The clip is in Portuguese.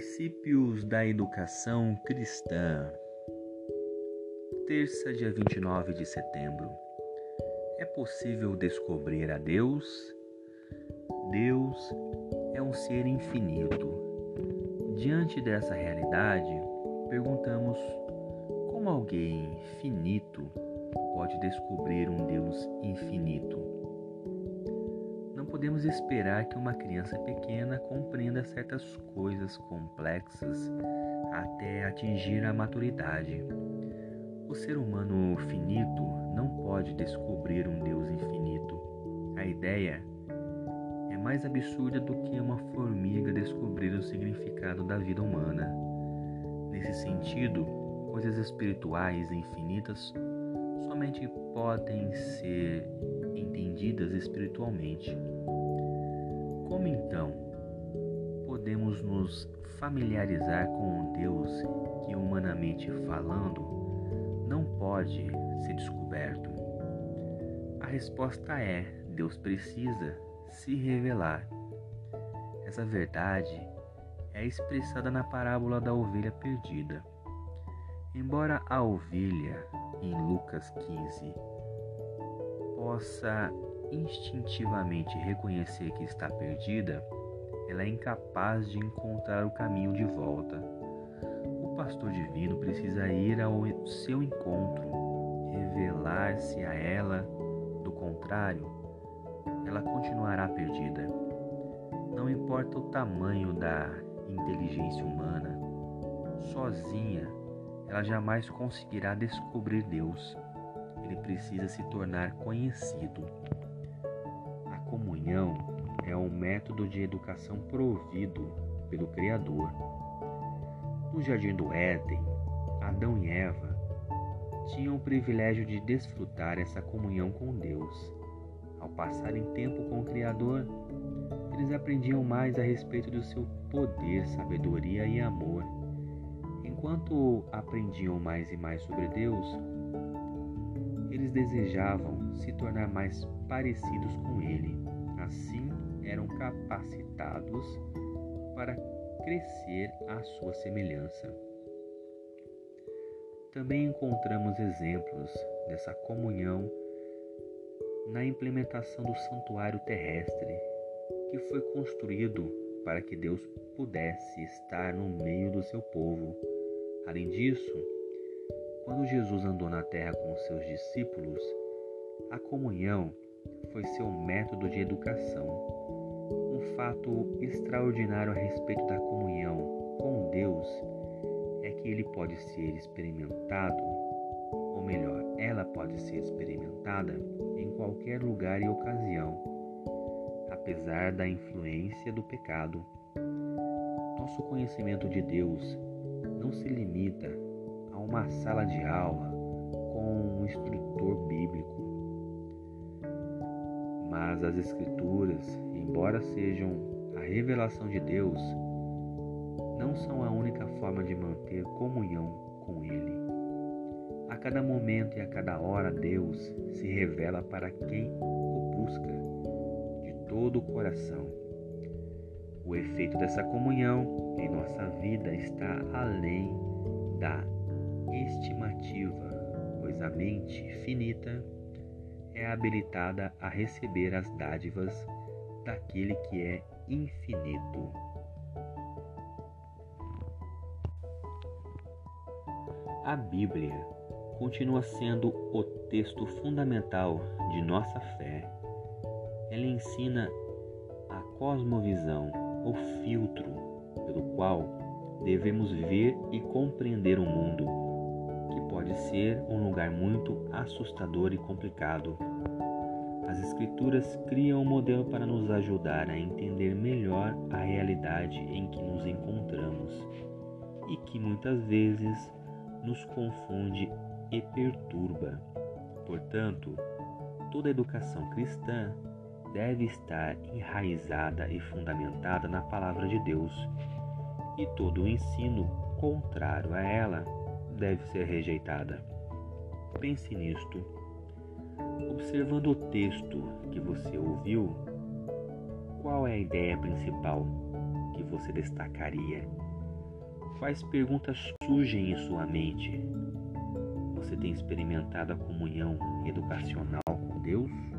Princípios da Educação Cristã. Terça, dia 29 de setembro. É possível descobrir a Deus? Deus é um ser infinito. Diante dessa realidade, perguntamos como alguém finito pode descobrir um Deus infinito? Podemos esperar que uma criança pequena compreenda certas coisas complexas até atingir a maturidade. O ser humano finito não pode descobrir um Deus infinito. A ideia é mais absurda do que uma formiga descobrir o significado da vida humana. Nesse sentido, coisas espirituais infinitas somente podem ser entendidas espiritualmente. Como então podemos nos familiarizar com um Deus que, humanamente falando, não pode ser descoberto? A resposta é: Deus precisa se revelar. Essa verdade é expressada na parábola da ovelha perdida. Embora a ovelha, em Lucas 15, possa instintivamente reconhecer que está perdida, ela é incapaz de encontrar o caminho de volta. O pastor divino precisa ir ao seu encontro, revelar-se a ela, do contrário, ela continuará perdida. Não importa o tamanho da inteligência humana, sozinha ela jamais conseguirá descobrir Deus. Ele precisa se tornar conhecido. A comunhão é um método de educação provido pelo Criador. No jardim do Éden, Adão e Eva tinham o privilégio de desfrutar essa comunhão com Deus. Ao passarem tempo com o Criador, eles aprendiam mais a respeito do seu poder, sabedoria e amor Enquanto aprendiam mais e mais sobre Deus, eles desejavam se tornar mais parecidos com Ele. Assim, eram capacitados para crescer à sua semelhança. Também encontramos exemplos dessa comunhão na implementação do santuário terrestre, que foi construído para que Deus pudesse estar no meio do seu povo Além disso, quando Jesus andou na terra com seus discípulos, a comunhão foi seu método de educação. Um fato extraordinário a respeito da comunhão com Deus é que ele pode ser experimentado, ou melhor, ela pode ser experimentada em qualquer lugar e ocasião, apesar da influência do pecado. Nosso conhecimento de Deus não se limita a uma sala de aula com um instrutor bíblico. Mas as Escrituras, embora sejam a revelação de Deus, não são a única forma de manter comunhão com Ele. A cada momento e a cada hora, Deus se revela para quem o busca de todo o coração. O efeito dessa comunhão em nossa vida está além da estimativa, pois a mente finita é habilitada a receber as dádivas daquele que é infinito. A Bíblia continua sendo o texto fundamental de nossa fé. Ela ensina a cosmovisão o filtro pelo qual devemos ver e compreender o mundo, que pode ser um lugar muito assustador e complicado. As Escrituras criam um modelo para nos ajudar a entender melhor a realidade em que nos encontramos e que muitas vezes nos confunde e perturba. Portanto, toda educação cristã deve estar enraizada e fundamentada na palavra de Deus, e todo o ensino contrário a ela deve ser rejeitada. Pense nisto. Observando o texto que você ouviu, qual é a ideia principal que você destacaria? Quais perguntas surgem em sua mente? Você tem experimentado a comunhão educacional com Deus?